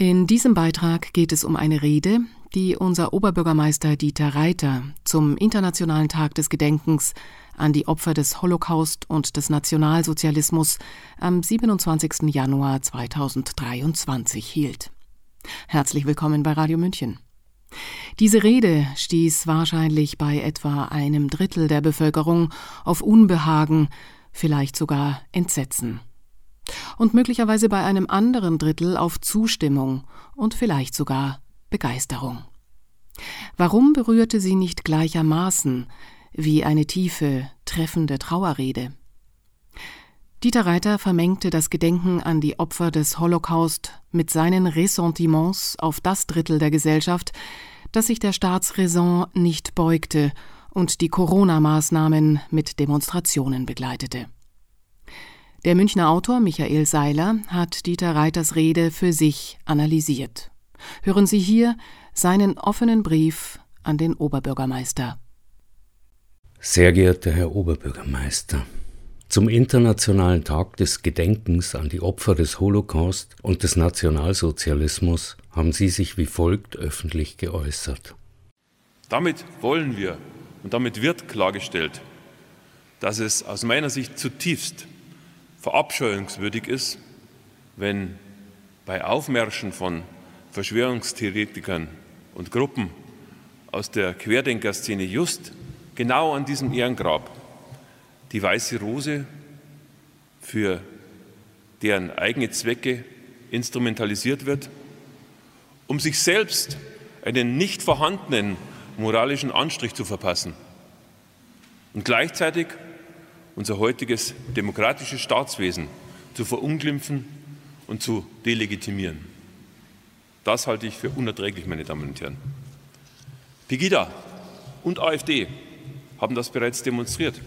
In diesem Beitrag geht es um eine Rede, die unser Oberbürgermeister Dieter Reiter zum Internationalen Tag des Gedenkens an die Opfer des Holocaust und des Nationalsozialismus am 27. Januar 2023 hielt. Herzlich willkommen bei Radio München. Diese Rede stieß wahrscheinlich bei etwa einem Drittel der Bevölkerung auf Unbehagen, vielleicht sogar Entsetzen. Und möglicherweise bei einem anderen Drittel auf Zustimmung und vielleicht sogar Begeisterung. Warum berührte sie nicht gleichermaßen wie eine tiefe, treffende Trauerrede? Dieter Reiter vermengte das Gedenken an die Opfer des Holocaust mit seinen Ressentiments auf das Drittel der Gesellschaft, das sich der Staatsräson nicht beugte und die Corona-Maßnahmen mit Demonstrationen begleitete. Der Münchner Autor Michael Seiler hat Dieter Reiters Rede für sich analysiert. Hören Sie hier seinen offenen Brief an den Oberbürgermeister. Sehr geehrter Herr Oberbürgermeister, zum Internationalen Tag des Gedenkens an die Opfer des Holocaust und des Nationalsozialismus haben Sie sich wie folgt öffentlich geäußert. Damit wollen wir und damit wird klargestellt, dass es aus meiner Sicht zutiefst verabscheuungswürdig ist, wenn bei Aufmärschen von Verschwörungstheoretikern und Gruppen aus der Querdenkerszene just genau an diesem Ehrengrab die weiße Rose für deren eigene Zwecke instrumentalisiert wird, um sich selbst einen nicht vorhandenen moralischen Anstrich zu verpassen. Und gleichzeitig unser heutiges demokratisches Staatswesen zu verunglimpfen und zu delegitimieren. Das halte ich für unerträglich, meine Damen und Herren. Pegida und AfD haben das bereits demonstriert.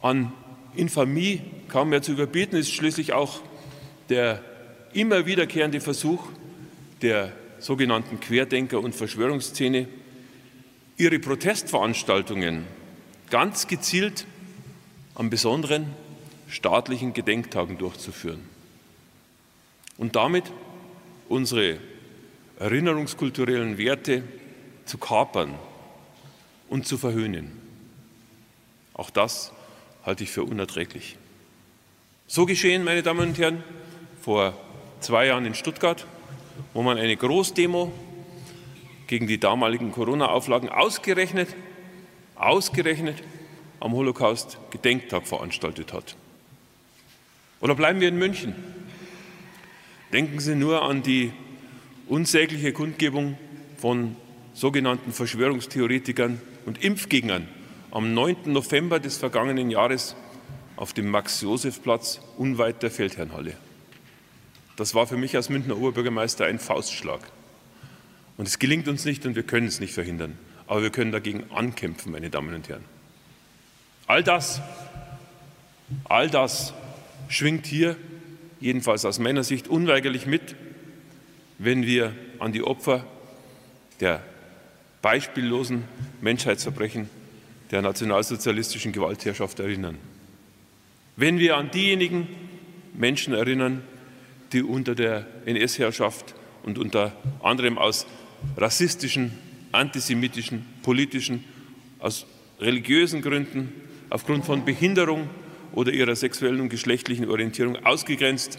An Infamie kaum mehr zu überbieten ist schließlich auch der immer wiederkehrende Versuch der sogenannten Querdenker- und Verschwörungsszene, ihre Protestveranstaltungen ganz gezielt an besonderen staatlichen Gedenktagen durchzuführen und damit unsere erinnerungskulturellen Werte zu kapern und zu verhöhnen. Auch das halte ich für unerträglich. So geschehen, meine Damen und Herren, vor zwei Jahren in Stuttgart, wo man eine Großdemo gegen die damaligen Corona-Auflagen ausgerechnet, ausgerechnet am Holocaust-Gedenktag veranstaltet hat. Oder bleiben wir in München. Denken Sie nur an die unsägliche Kundgebung von sogenannten Verschwörungstheoretikern und Impfgegnern am 9. November des vergangenen Jahres auf dem Max-Josef-Platz unweit der Feldherrnhalle. Das war für mich als Münchner Oberbürgermeister ein Faustschlag. Und es gelingt uns nicht und wir können es nicht verhindern. Aber wir können dagegen ankämpfen, meine Damen und Herren. All das, all das schwingt hier, jedenfalls aus meiner Sicht, unweigerlich mit, wenn wir an die Opfer der beispiellosen Menschheitsverbrechen der nationalsozialistischen Gewaltherrschaft erinnern. Wenn wir an diejenigen Menschen erinnern, die unter der NS-Herrschaft und unter anderem aus rassistischen, antisemitischen, politischen, aus religiösen Gründen, aufgrund von Behinderung oder ihrer sexuellen und geschlechtlichen Orientierung ausgegrenzt,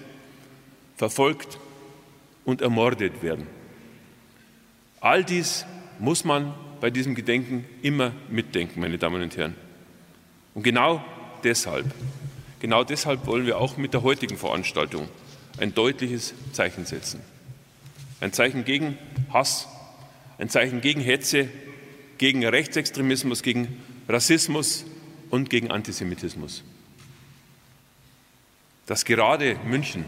verfolgt und ermordet werden. All dies muss man bei diesem Gedenken immer mitdenken, meine Damen und Herren. Und genau deshalb, genau deshalb wollen wir auch mit der heutigen Veranstaltung ein deutliches Zeichen setzen. Ein Zeichen gegen Hass, ein Zeichen gegen Hetze, gegen Rechtsextremismus, gegen Rassismus und gegen Antisemitismus. Dass gerade München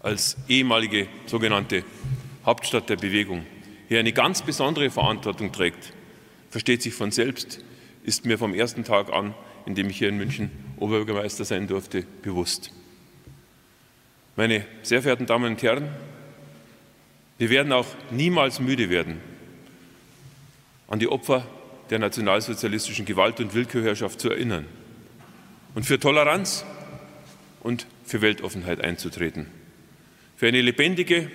als ehemalige sogenannte Hauptstadt der Bewegung hier eine ganz besondere Verantwortung trägt, versteht sich von selbst, ist mir vom ersten Tag an, in dem ich hier in München Oberbürgermeister sein durfte, bewusst. Meine sehr verehrten Damen und Herren, wir werden auch niemals müde werden, an die Opfer der nationalsozialistischen Gewalt- und Willkürherrschaft zu erinnern und für Toleranz und für Weltoffenheit einzutreten für eine lebendige,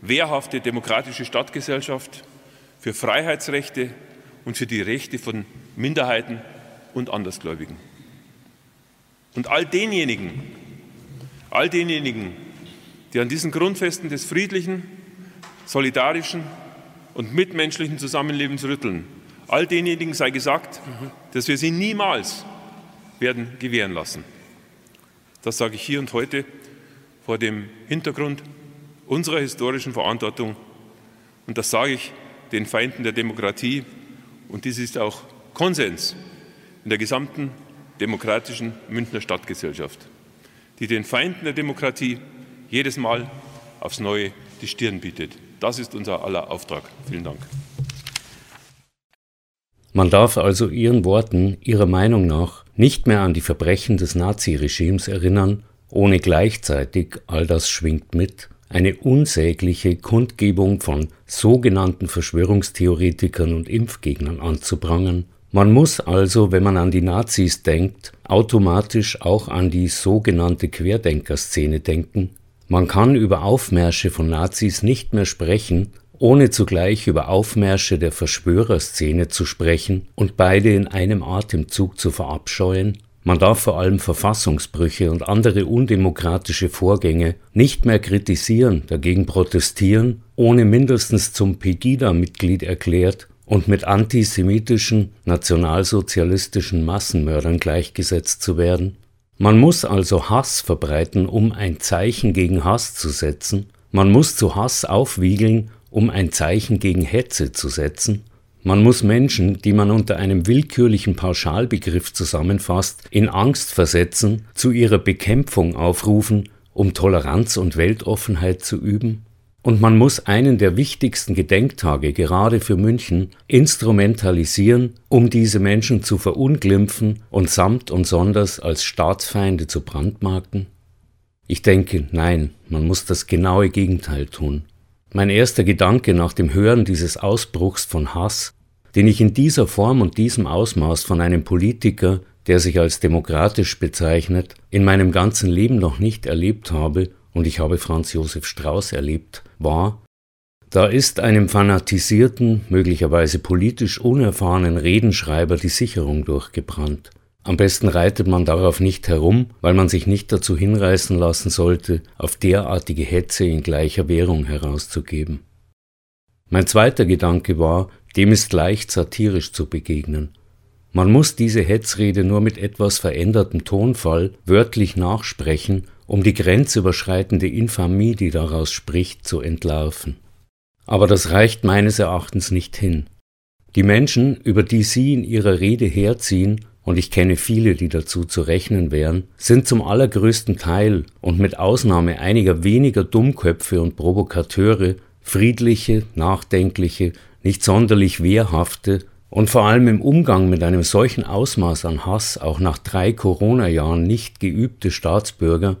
wehrhafte demokratische Stadtgesellschaft, für Freiheitsrechte und für die Rechte von Minderheiten und Andersgläubigen. Und all denjenigen, all denjenigen, die an diesen Grundfesten des friedlichen, solidarischen und mitmenschlichen Zusammenlebens rütteln, all denjenigen sei gesagt, dass wir sie niemals werden gewähren lassen. Das sage ich hier und heute vor dem Hintergrund unserer historischen Verantwortung. Und das sage ich den Feinden der Demokratie. Und dies ist auch Konsens in der gesamten demokratischen Münchner Stadtgesellschaft, die den Feinden der Demokratie jedes Mal aufs Neue die Stirn bietet. Das ist unser aller Auftrag. Vielen Dank. Man darf also Ihren Worten, Ihrer Meinung nach, nicht mehr an die Verbrechen des Naziregimes erinnern, ohne gleichzeitig, all das schwingt mit, eine unsägliche Kundgebung von sogenannten Verschwörungstheoretikern und Impfgegnern anzuprangern. Man muss also, wenn man an die Nazis denkt, automatisch auch an die sogenannte Querdenkerszene denken. Man kann über Aufmärsche von Nazis nicht mehr sprechen, ohne zugleich über Aufmärsche der Verschwörerszene zu sprechen und beide in einem Atemzug zu verabscheuen man darf vor allem Verfassungsbrüche und andere undemokratische Vorgänge nicht mehr kritisieren, dagegen protestieren, ohne mindestens zum Pegida-Mitglied erklärt und mit antisemitischen, nationalsozialistischen Massenmördern gleichgesetzt zu werden. Man muss also Hass verbreiten, um ein Zeichen gegen Hass zu setzen, man muss zu Hass aufwiegeln, um ein Zeichen gegen Hetze zu setzen, man muss Menschen, die man unter einem willkürlichen Pauschalbegriff zusammenfasst, in Angst versetzen, zu ihrer Bekämpfung aufrufen, um Toleranz und Weltoffenheit zu üben? Und man muss einen der wichtigsten Gedenktage gerade für München instrumentalisieren, um diese Menschen zu verunglimpfen und samt und sonders als Staatsfeinde zu brandmarken? Ich denke, nein, man muss das genaue Gegenteil tun. Mein erster Gedanke nach dem Hören dieses Ausbruchs von Hass den ich in dieser Form und diesem Ausmaß von einem Politiker, der sich als demokratisch bezeichnet, in meinem ganzen Leben noch nicht erlebt habe, und ich habe Franz Josef Strauß erlebt, war, da ist einem fanatisierten, möglicherweise politisch unerfahrenen Redenschreiber die Sicherung durchgebrannt. Am besten reitet man darauf nicht herum, weil man sich nicht dazu hinreißen lassen sollte, auf derartige Hetze in gleicher Währung herauszugeben. Mein zweiter Gedanke war, dem ist leicht satirisch zu begegnen. Man muss diese Hetzrede nur mit etwas verändertem Tonfall wörtlich nachsprechen, um die grenzüberschreitende Infamie, die daraus spricht, zu entlarven. Aber das reicht meines Erachtens nicht hin. Die Menschen, über die Sie in Ihrer Rede herziehen, und ich kenne viele, die dazu zu rechnen wären, sind zum allergrößten Teil und mit Ausnahme einiger weniger Dummköpfe und Provokateure friedliche, nachdenkliche, nicht sonderlich wehrhafte und vor allem im Umgang mit einem solchen Ausmaß an Hass auch nach drei Corona-Jahren nicht geübte Staatsbürger,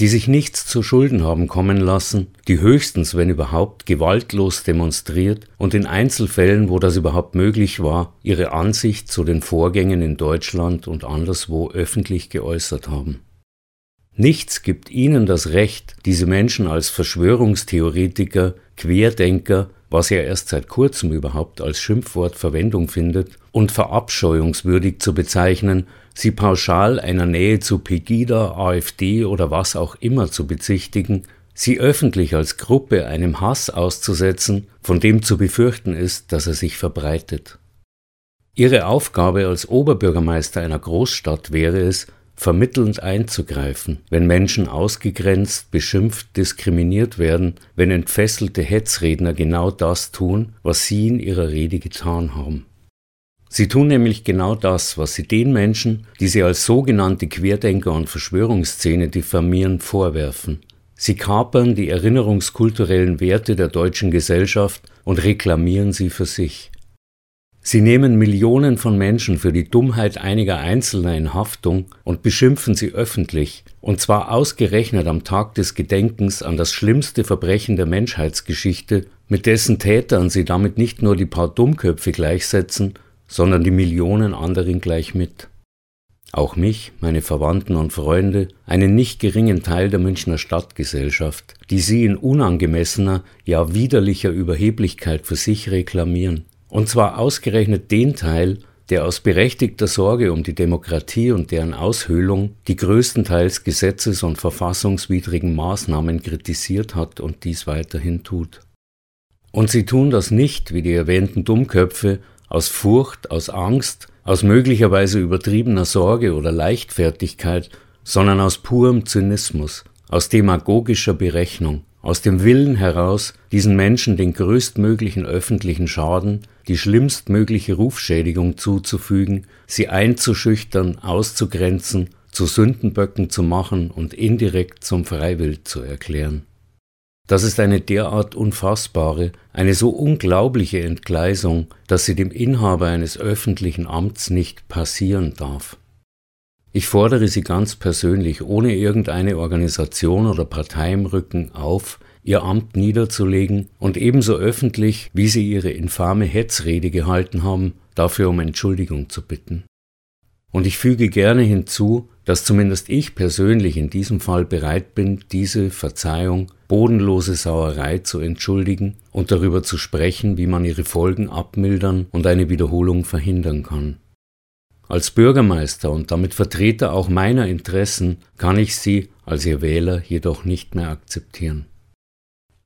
die sich nichts zu Schulden haben kommen lassen, die höchstens, wenn überhaupt, gewaltlos demonstriert und in Einzelfällen, wo das überhaupt möglich war, ihre Ansicht zu den Vorgängen in Deutschland und anderswo öffentlich geäußert haben. Nichts gibt ihnen das Recht, diese Menschen als Verschwörungstheoretiker, Querdenker was ja erst seit kurzem überhaupt als Schimpfwort Verwendung findet, und verabscheuungswürdig zu bezeichnen, sie pauschal einer Nähe zu Pegida, AfD oder was auch immer zu bezichtigen, sie öffentlich als Gruppe einem Hass auszusetzen, von dem zu befürchten ist, dass er sich verbreitet. Ihre Aufgabe als Oberbürgermeister einer Großstadt wäre es, vermittelnd einzugreifen, wenn Menschen ausgegrenzt, beschimpft, diskriminiert werden, wenn entfesselte Hetzredner genau das tun, was sie in ihrer Rede getan haben. Sie tun nämlich genau das, was sie den Menschen, die sie als sogenannte Querdenker und Verschwörungsszene diffamieren, vorwerfen. Sie kapern die erinnerungskulturellen Werte der deutschen Gesellschaft und reklamieren sie für sich. Sie nehmen Millionen von Menschen für die Dummheit einiger Einzelner in Haftung und beschimpfen sie öffentlich, und zwar ausgerechnet am Tag des Gedenkens an das schlimmste Verbrechen der Menschheitsgeschichte, mit dessen Tätern sie damit nicht nur die paar Dummköpfe gleichsetzen, sondern die Millionen anderen gleich mit. auch mich, meine Verwandten und Freunde, einen nicht geringen Teil der Münchner Stadtgesellschaft, die sie in unangemessener, ja widerlicher Überheblichkeit für sich reklamieren. Und zwar ausgerechnet den Teil, der aus berechtigter Sorge um die Demokratie und deren Aushöhlung die größtenteils gesetzes- und verfassungswidrigen Maßnahmen kritisiert hat und dies weiterhin tut. Und sie tun das nicht, wie die erwähnten Dummköpfe, aus Furcht, aus Angst, aus möglicherweise übertriebener Sorge oder Leichtfertigkeit, sondern aus purem Zynismus, aus demagogischer Berechnung, aus dem Willen heraus, diesen Menschen den größtmöglichen öffentlichen Schaden, die schlimmstmögliche Rufschädigung zuzufügen, sie einzuschüchtern, auszugrenzen, zu Sündenböcken zu machen und indirekt zum Freiwild zu erklären. Das ist eine derart unfassbare, eine so unglaubliche Entgleisung, dass sie dem Inhaber eines öffentlichen Amts nicht passieren darf. Ich fordere Sie ganz persönlich, ohne irgendeine Organisation oder Partei im Rücken auf, Ihr Amt niederzulegen und ebenso öffentlich, wie Sie Ihre infame Hetzrede gehalten haben, dafür um Entschuldigung zu bitten. Und ich füge gerne hinzu, dass zumindest ich persönlich in diesem Fall bereit bin, diese Verzeihung, bodenlose Sauerei zu entschuldigen und darüber zu sprechen, wie man ihre Folgen abmildern und eine Wiederholung verhindern kann. Als Bürgermeister und damit Vertreter auch meiner Interessen kann ich sie als ihr Wähler jedoch nicht mehr akzeptieren.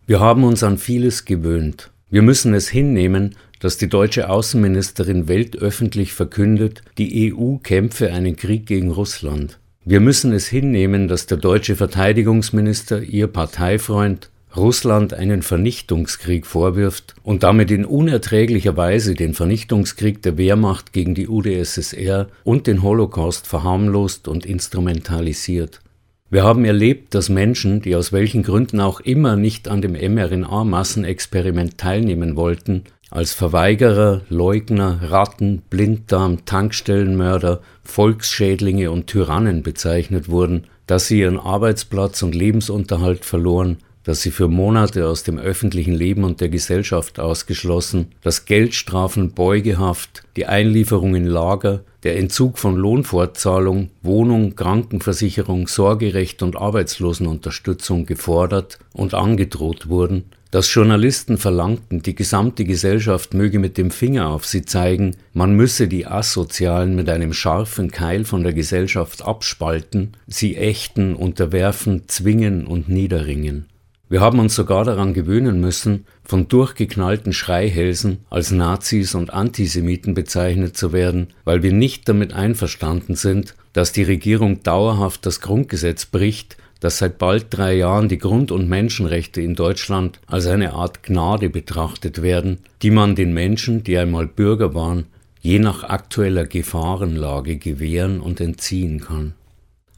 Wir haben uns an vieles gewöhnt. Wir müssen es hinnehmen, dass die deutsche Außenministerin weltöffentlich verkündet, die EU kämpfe einen Krieg gegen Russland. Wir müssen es hinnehmen, dass der deutsche Verteidigungsminister, ihr Parteifreund, Russland einen Vernichtungskrieg vorwirft und damit in unerträglicher Weise den Vernichtungskrieg der Wehrmacht gegen die UdSSR und den Holocaust verharmlost und instrumentalisiert. Wir haben erlebt, dass Menschen, die aus welchen Gründen auch immer nicht an dem mRNA-Massenexperiment teilnehmen wollten, als Verweigerer, Leugner, Ratten, Blinddarm, Tankstellenmörder, Volksschädlinge und Tyrannen bezeichnet wurden, dass sie ihren Arbeitsplatz und Lebensunterhalt verloren, dass sie für Monate aus dem öffentlichen Leben und der Gesellschaft ausgeschlossen, dass Geldstrafen, Beugehaft, die Einlieferung in Lager, der Entzug von Lohnfortzahlung, Wohnung, Krankenversicherung, Sorgerecht und Arbeitslosenunterstützung gefordert und angedroht wurden, dass Journalisten verlangten, die gesamte Gesellschaft möge mit dem Finger auf sie zeigen, man müsse die Asozialen mit einem scharfen Keil von der Gesellschaft abspalten, sie ächten, unterwerfen, zwingen und niederringen. Wir haben uns sogar daran gewöhnen müssen, von durchgeknallten Schreihälsen als Nazis und Antisemiten bezeichnet zu werden, weil wir nicht damit einverstanden sind, dass die Regierung dauerhaft das Grundgesetz bricht dass seit bald drei Jahren die Grund- und Menschenrechte in Deutschland als eine Art Gnade betrachtet werden, die man den Menschen, die einmal Bürger waren, je nach aktueller Gefahrenlage gewähren und entziehen kann.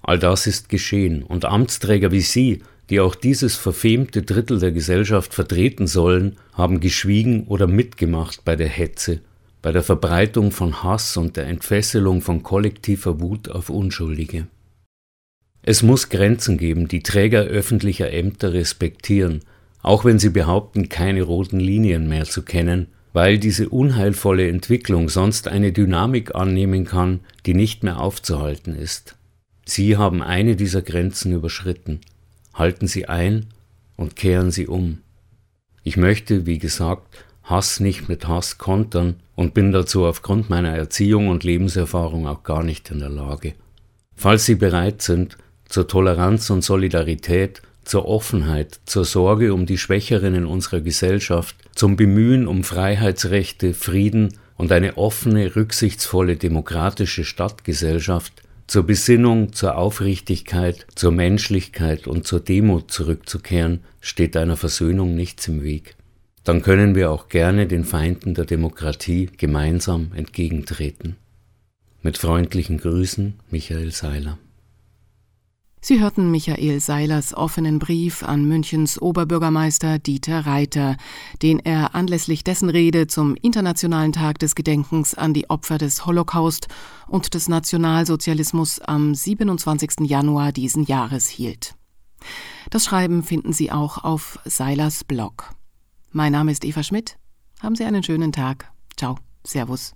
All das ist geschehen, und Amtsträger wie Sie, die auch dieses verfemte Drittel der Gesellschaft vertreten sollen, haben geschwiegen oder mitgemacht bei der Hetze, bei der Verbreitung von Hass und der Entfesselung von kollektiver Wut auf Unschuldige. Es muss Grenzen geben, die Träger öffentlicher Ämter respektieren, auch wenn sie behaupten, keine roten Linien mehr zu kennen, weil diese unheilvolle Entwicklung sonst eine Dynamik annehmen kann, die nicht mehr aufzuhalten ist. Sie haben eine dieser Grenzen überschritten. Halten Sie ein und kehren Sie um. Ich möchte, wie gesagt, Hass nicht mit Hass kontern und bin dazu aufgrund meiner Erziehung und Lebenserfahrung auch gar nicht in der Lage. Falls Sie bereit sind, zur Toleranz und Solidarität, zur Offenheit, zur Sorge um die Schwächeren in unserer Gesellschaft, zum Bemühen um Freiheitsrechte, Frieden und eine offene, rücksichtsvolle, demokratische Stadtgesellschaft, zur Besinnung, zur Aufrichtigkeit, zur Menschlichkeit und zur Demut zurückzukehren, steht einer Versöhnung nichts im Weg. Dann können wir auch gerne den Feinden der Demokratie gemeinsam entgegentreten. Mit freundlichen Grüßen, Michael Seiler. Sie hörten Michael Seilers offenen Brief an Münchens Oberbürgermeister Dieter Reiter, den er anlässlich dessen Rede zum Internationalen Tag des Gedenkens an die Opfer des Holocaust und des Nationalsozialismus am 27. Januar diesen Jahres hielt. Das Schreiben finden Sie auch auf Seilers Blog. Mein Name ist Eva Schmidt. Haben Sie einen schönen Tag. Ciao. Servus.